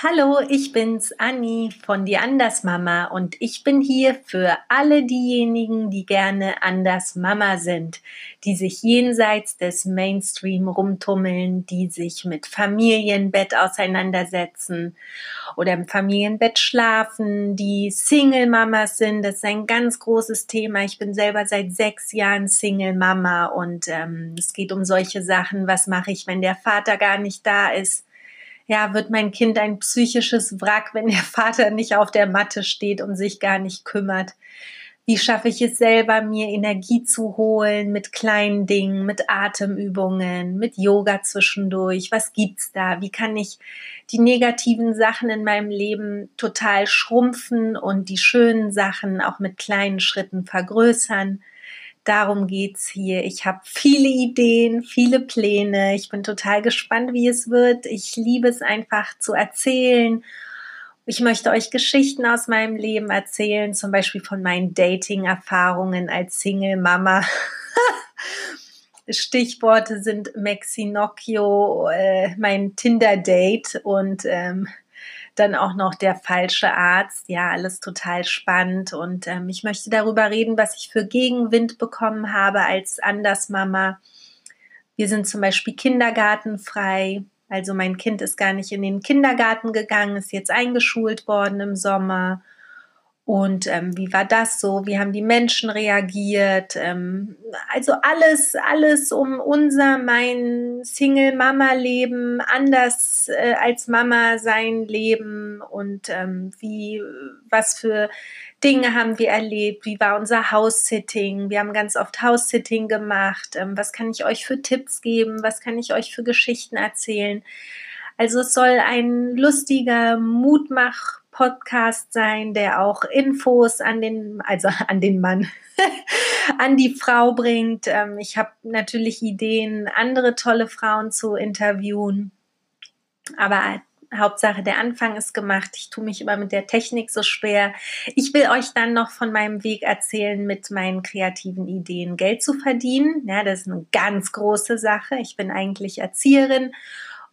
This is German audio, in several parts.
Hallo, ich bin's, Anni von Die Anders Mama und ich bin hier für alle diejenigen, die gerne Anders Mama sind, die sich jenseits des Mainstream rumtummeln, die sich mit Familienbett auseinandersetzen oder im Familienbett schlafen, die Single Mamas sind. Das ist ein ganz großes Thema. Ich bin selber seit sechs Jahren Single Mama und ähm, es geht um solche Sachen. Was mache ich, wenn der Vater gar nicht da ist? Ja, wird mein Kind ein psychisches Wrack, wenn der Vater nicht auf der Matte steht und sich gar nicht kümmert? Wie schaffe ich es selber, mir Energie zu holen mit kleinen Dingen, mit Atemübungen, mit Yoga zwischendurch? Was gibt's da? Wie kann ich die negativen Sachen in meinem Leben total schrumpfen und die schönen Sachen auch mit kleinen Schritten vergrößern? Darum geht's hier. Ich habe viele Ideen, viele Pläne. Ich bin total gespannt, wie es wird. Ich liebe es einfach zu erzählen. Ich möchte euch Geschichten aus meinem Leben erzählen, zum Beispiel von meinen Dating-Erfahrungen als Single-Mama. Stichworte sind Maxinocchio, äh, mein Tinder-Date und ähm, dann auch noch der falsche Arzt. Ja, alles total spannend. Und ähm, ich möchte darüber reden, was ich für Gegenwind bekommen habe als Andersmama. Wir sind zum Beispiel kindergartenfrei. Also mein Kind ist gar nicht in den Kindergarten gegangen, ist jetzt eingeschult worden im Sommer. Und ähm, wie war das so? Wie haben die Menschen reagiert? Ähm, also alles, alles um unser, mein Single-Mama-Leben, anders äh, als Mama sein Leben und ähm, wie, was für Dinge haben wir erlebt? Wie war unser House-Sitting? Wir haben ganz oft House-Sitting gemacht. Ähm, was kann ich euch für Tipps geben? Was kann ich euch für Geschichten erzählen? Also es soll ein lustiger Mutmach Podcast sein, der auch Infos an den, also an den Mann, an die Frau bringt. Ähm, ich habe natürlich Ideen, andere tolle Frauen zu interviewen. Aber Hauptsache, der Anfang ist gemacht. Ich tue mich immer mit der Technik so schwer. Ich will euch dann noch von meinem Weg erzählen, mit meinen kreativen Ideen Geld zu verdienen. Ja, das ist eine ganz große Sache. Ich bin eigentlich Erzieherin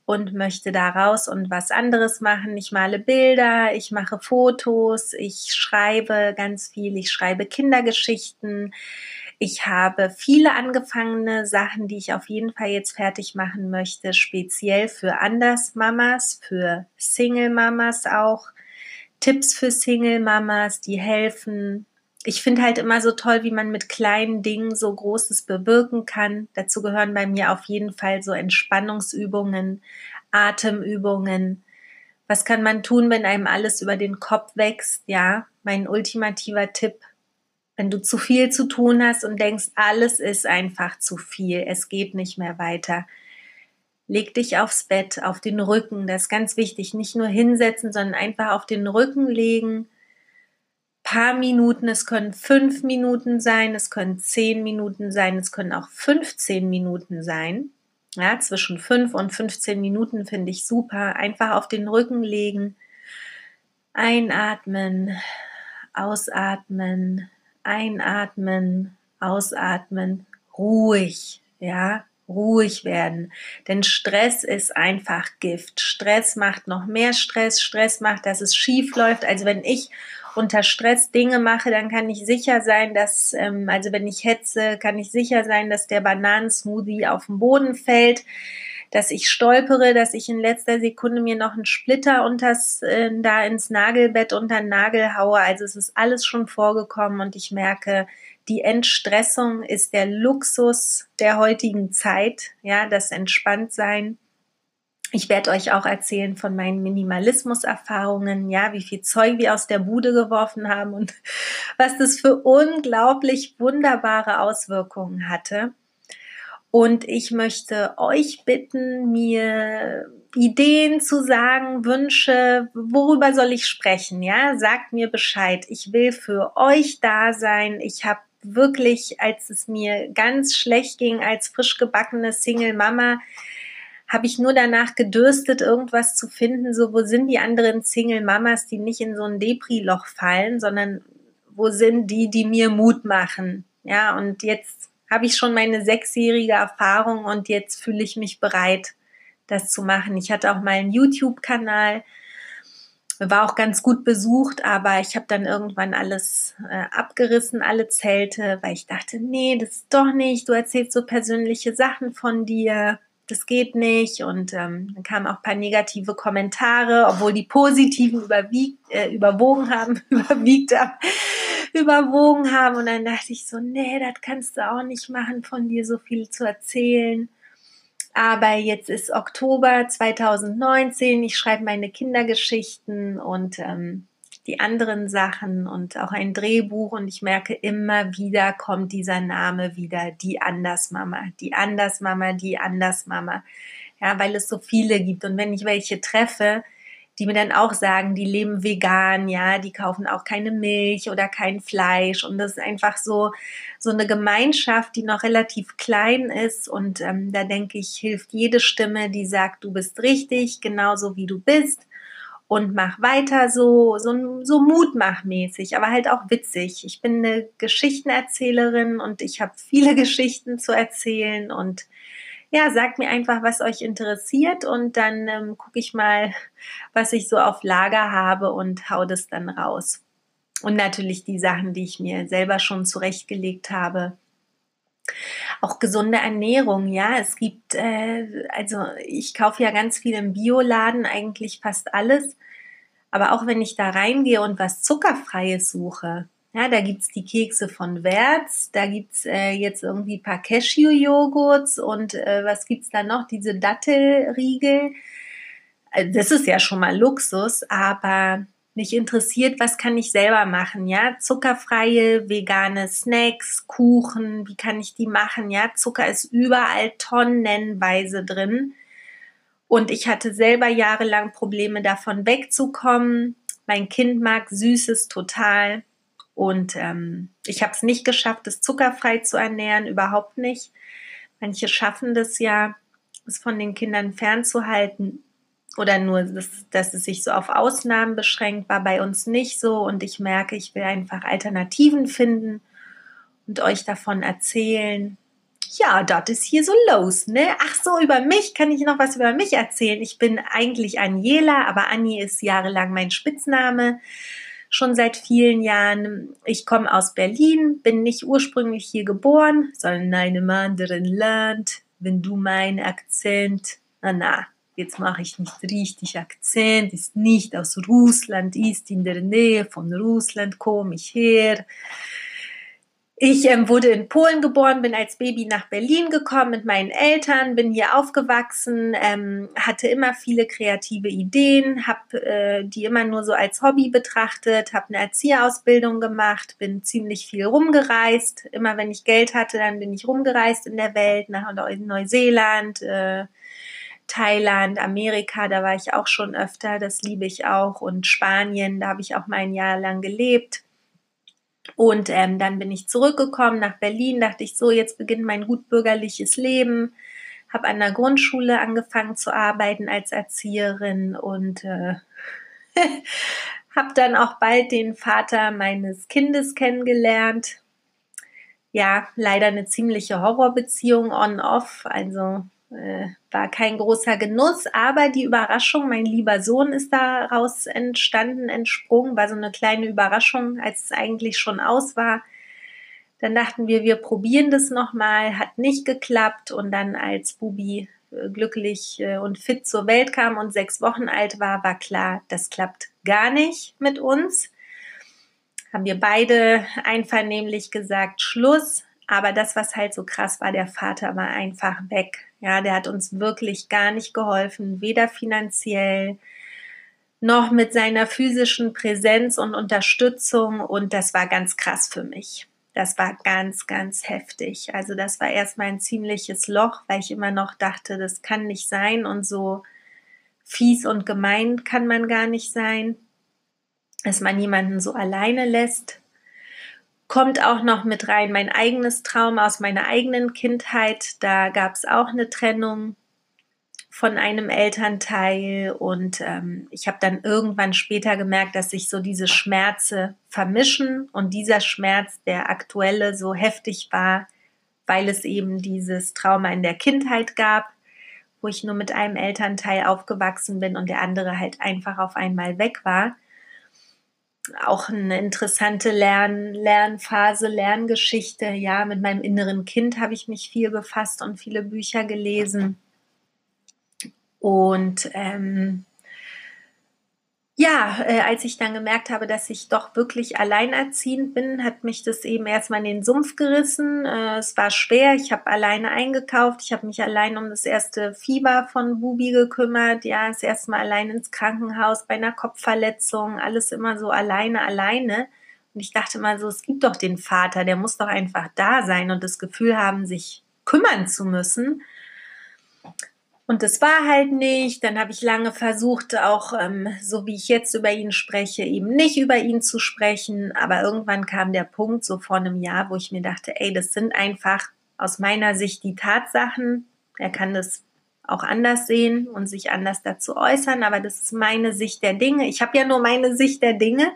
und möchte da raus und was anderes machen. Ich male Bilder, ich mache Fotos, ich schreibe ganz viel, ich schreibe Kindergeschichten. Ich habe viele angefangene Sachen, die ich auf jeden Fall jetzt fertig machen möchte, speziell für Andersmamas, für Single-Mamas auch. Tipps für Single-Mamas, die helfen, ich finde halt immer so toll, wie man mit kleinen Dingen so Großes bewirken kann. Dazu gehören bei mir auf jeden Fall so Entspannungsübungen, Atemübungen. Was kann man tun, wenn einem alles über den Kopf wächst? Ja, mein ultimativer Tipp. Wenn du zu viel zu tun hast und denkst, alles ist einfach zu viel, es geht nicht mehr weiter. Leg dich aufs Bett, auf den Rücken, das ist ganz wichtig. Nicht nur hinsetzen, sondern einfach auf den Rücken legen paar Minuten, es können fünf Minuten sein, es können zehn Minuten sein, es können auch 15 Minuten sein. Ja, zwischen fünf und 15 Minuten finde ich super. Einfach auf den Rücken legen, einatmen, ausatmen, einatmen, ausatmen, ruhig, ja, ruhig werden. Denn Stress ist einfach Gift. Stress macht noch mehr Stress. Stress macht, dass es schief läuft. Also wenn ich unter Stress Dinge mache, dann kann ich sicher sein, dass, ähm, also wenn ich hetze, kann ich sicher sein, dass der Bananensmoothie auf den Boden fällt, dass ich stolpere, dass ich in letzter Sekunde mir noch einen Splitter unters, äh, da ins Nagelbett unter den Nagel haue. Also es ist alles schon vorgekommen und ich merke, die Entstressung ist der Luxus der heutigen Zeit, ja, das Entspanntsein. Ich werde euch auch erzählen von meinen Minimalismus-Erfahrungen, ja, wie viel Zeug wir aus der Bude geworfen haben und was das für unglaublich wunderbare Auswirkungen hatte. Und ich möchte euch bitten, mir Ideen zu sagen, Wünsche, worüber soll ich sprechen? Ja, sagt mir Bescheid. Ich will für euch da sein. Ich habe wirklich, als es mir ganz schlecht ging als frisch gebackene Single Mama, habe ich nur danach gedürstet, irgendwas zu finden, so wo sind die anderen Single-Mamas, die nicht in so ein Depri-Loch fallen, sondern wo sind die, die mir Mut machen. Ja, und jetzt habe ich schon meine sechsjährige Erfahrung und jetzt fühle ich mich bereit, das zu machen. Ich hatte auch mal einen YouTube-Kanal war auch ganz gut besucht, aber ich habe dann irgendwann alles äh, abgerissen, alle Zelte, weil ich dachte, nee, das ist doch nicht. Du erzählst so persönliche Sachen von dir, das geht nicht. Und ähm, dann kamen auch ein paar negative Kommentare, obwohl die positiven überwiegt, äh, überwogen haben, überwiegt haben, überwogen haben. Und dann dachte ich so, nee, das kannst du auch nicht machen, von dir so viel zu erzählen. Aber jetzt ist Oktober 2019, ich schreibe meine Kindergeschichten und ähm, die anderen Sachen und auch ein Drehbuch und ich merke immer wieder kommt dieser Name wieder, die Andersmama, die Andersmama, die Andersmama. Ja, weil es so viele gibt und wenn ich welche treffe, die mir dann auch sagen, die leben vegan, ja, die kaufen auch keine Milch oder kein Fleisch. Und das ist einfach so, so eine Gemeinschaft, die noch relativ klein ist. Und ähm, da denke ich, hilft jede Stimme, die sagt, du bist richtig, genauso wie du bist. Und mach weiter so, so, so mutmachmäßig, aber halt auch witzig. Ich bin eine Geschichtenerzählerin und ich habe viele Geschichten zu erzählen und ja, sagt mir einfach, was euch interessiert und dann ähm, gucke ich mal, was ich so auf Lager habe und hau das dann raus. Und natürlich die Sachen, die ich mir selber schon zurechtgelegt habe. Auch gesunde Ernährung, ja. Es gibt, äh, also ich kaufe ja ganz viel im Bioladen, eigentlich fast alles. Aber auch wenn ich da reingehe und was Zuckerfreies suche, ja, da gibt's die Kekse von Wertz, da gibt's äh, jetzt irgendwie ein paar Cashew-Joghurts und äh, was gibt's da noch? Diese Dattelriegel. Also das ist ja schon mal Luxus, aber mich interessiert, was kann ich selber machen, ja? Zuckerfreie, vegane Snacks, Kuchen, wie kann ich die machen, ja? Zucker ist überall tonnenweise drin. Und ich hatte selber jahrelang Probleme davon wegzukommen. Mein Kind mag Süßes total. Und ähm, ich habe es nicht geschafft, es zuckerfrei zu ernähren, überhaupt nicht. Manche schaffen das ja, es von den Kindern fernzuhalten oder nur, dass, dass es sich so auf Ausnahmen beschränkt, war bei uns nicht so. Und ich merke, ich will einfach Alternativen finden und euch davon erzählen. Ja, das ist hier so los, ne? Ach so, über mich kann ich noch was über mich erzählen. Ich bin eigentlich Aniela, aber Anni ist jahrelang mein Spitzname schon seit vielen Jahren. Ich komme aus Berlin, bin nicht ursprünglich hier geboren, sondern in einem anderen Land. Wenn du meinen Akzent, na na, jetzt mache ich nicht richtig Akzent, ist nicht aus Russland, ist in der Nähe von Russland, komme ich her. Ich ähm, wurde in Polen geboren, bin als Baby nach Berlin gekommen mit meinen Eltern, bin hier aufgewachsen, ähm, hatte immer viele kreative Ideen, habe äh, die immer nur so als Hobby betrachtet, habe eine Erzieherausbildung gemacht, bin ziemlich viel rumgereist. Immer wenn ich Geld hatte, dann bin ich rumgereist in der Welt, nach Neuseeland, äh, Thailand, Amerika, da war ich auch schon öfter, das liebe ich auch. Und Spanien, da habe ich auch mal ein Jahr lang gelebt und ähm, dann bin ich zurückgekommen nach Berlin, dachte ich so, jetzt beginnt mein gutbürgerliches Leben. Habe an der Grundschule angefangen zu arbeiten als Erzieherin und äh, habe dann auch bald den Vater meines Kindes kennengelernt. Ja, leider eine ziemliche Horrorbeziehung on-off. Also äh, war kein großer Genuss, aber die Überraschung, mein lieber Sohn ist daraus entstanden, entsprungen, war so eine kleine Überraschung, als es eigentlich schon aus war. Dann dachten wir, wir probieren das nochmal, hat nicht geklappt und dann als Bubi äh, glücklich äh, und fit zur Welt kam und sechs Wochen alt war, war klar, das klappt gar nicht mit uns. Haben wir beide einvernehmlich gesagt, Schluss. Aber das, was halt so krass war, der Vater war einfach weg. Ja, der hat uns wirklich gar nicht geholfen, weder finanziell noch mit seiner physischen Präsenz und Unterstützung. Und das war ganz krass für mich. Das war ganz, ganz heftig. Also das war erstmal ein ziemliches Loch, weil ich immer noch dachte, das kann nicht sein und so fies und gemein kann man gar nicht sein, dass man jemanden so alleine lässt kommt auch noch mit rein mein eigenes Trauma aus meiner eigenen Kindheit. Da gab es auch eine Trennung von einem Elternteil und ähm, ich habe dann irgendwann später gemerkt, dass sich so diese Schmerze vermischen und dieser Schmerz, der aktuelle, so heftig war, weil es eben dieses Trauma in der Kindheit gab wo ich nur mit einem Elternteil aufgewachsen bin und der andere halt einfach auf einmal weg war. Auch eine interessante Lern Lernphase, Lerngeschichte. Ja, mit meinem inneren Kind habe ich mich viel befasst und viele Bücher gelesen. Und ähm, ja, äh, als ich dann gemerkt habe, dass ich doch wirklich alleinerziehend bin, hat mich das eben erstmal in den Sumpf gerissen. Äh, es war schwer. Ich habe alleine eingekauft. Ich habe mich allein um das erste Fieber von Bubi gekümmert. Ja, das erste Mal allein ins Krankenhaus bei einer Kopfverletzung. Alles immer so alleine, alleine. Und ich dachte mal so, es gibt doch den Vater, der muss doch einfach da sein und das Gefühl haben, sich kümmern zu müssen. Und das war halt nicht. Dann habe ich lange versucht, auch ähm, so wie ich jetzt über ihn spreche, eben nicht über ihn zu sprechen. Aber irgendwann kam der Punkt, so vor einem Jahr, wo ich mir dachte, ey, das sind einfach aus meiner Sicht die Tatsachen. Er kann das auch anders sehen und sich anders dazu äußern, aber das ist meine Sicht der Dinge. Ich habe ja nur meine Sicht der Dinge.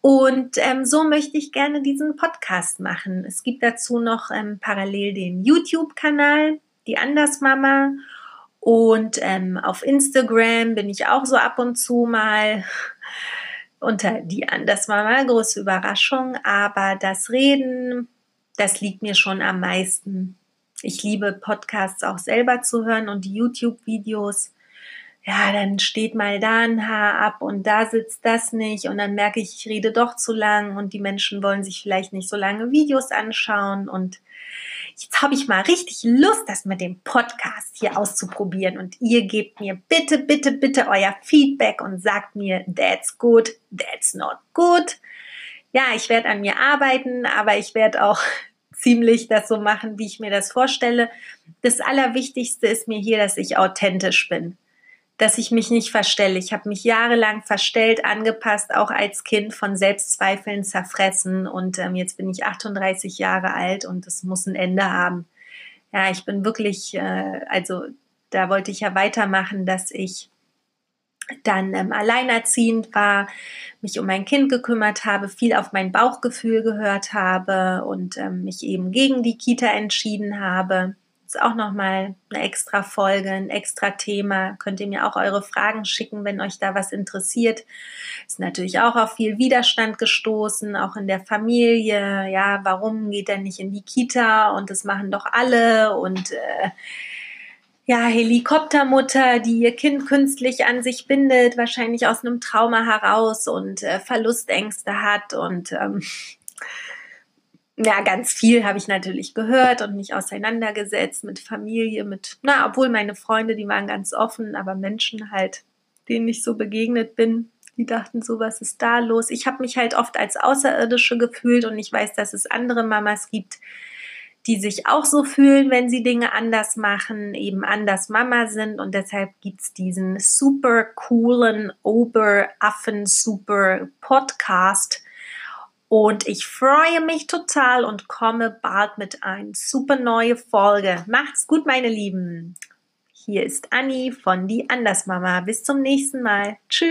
Und ähm, so möchte ich gerne diesen Podcast machen. Es gibt dazu noch ähm, parallel den YouTube-Kanal die Andersmama. Und ähm, auf Instagram bin ich auch so ab und zu mal unter die Andersmama. Große Überraschung. Aber das Reden, das liegt mir schon am meisten. Ich liebe Podcasts auch selber zu hören und die YouTube-Videos. Ja, dann steht mal da ein Haar ab und da sitzt das nicht und dann merke ich, ich rede doch zu lang und die Menschen wollen sich vielleicht nicht so lange Videos anschauen und jetzt habe ich mal richtig Lust, das mit dem Podcast hier auszuprobieren. Und ihr gebt mir bitte, bitte, bitte euer Feedback und sagt mir, that's good, that's not good. Ja, ich werde an mir arbeiten, aber ich werde auch ziemlich das so machen, wie ich mir das vorstelle. Das Allerwichtigste ist mir hier, dass ich authentisch bin dass ich mich nicht verstelle. Ich habe mich jahrelang verstellt, angepasst, auch als Kind von Selbstzweifeln zerfressen. Und ähm, jetzt bin ich 38 Jahre alt und es muss ein Ende haben. Ja, ich bin wirklich, äh, also da wollte ich ja weitermachen, dass ich dann ähm, alleinerziehend war, mich um mein Kind gekümmert habe, viel auf mein Bauchgefühl gehört habe und ähm, mich eben gegen die Kita entschieden habe ist auch nochmal eine extra Folge, ein extra Thema. Könnt ihr mir auch eure Fragen schicken, wenn euch da was interessiert. Ist natürlich auch auf viel Widerstand gestoßen, auch in der Familie. Ja, warum geht er nicht in die Kita? Und das machen doch alle. Und äh, ja, Helikoptermutter, die ihr Kind künstlich an sich bindet, wahrscheinlich aus einem Trauma heraus und äh, Verlustängste hat und ähm, ja, ganz viel habe ich natürlich gehört und mich auseinandergesetzt mit Familie, mit, na, obwohl meine Freunde, die waren ganz offen, aber Menschen halt, denen ich so begegnet bin, die dachten so, was ist da los? Ich habe mich halt oft als Außerirdische gefühlt und ich weiß, dass es andere Mamas gibt, die sich auch so fühlen, wenn sie Dinge anders machen, eben anders Mama sind und deshalb gibt es diesen super coolen Oberaffen Super Podcast und ich freue mich total und komme bald mit einer super neue Folge. Macht's gut, meine Lieben. Hier ist Anni von Die Andersmama. Bis zum nächsten Mal. Tschüss.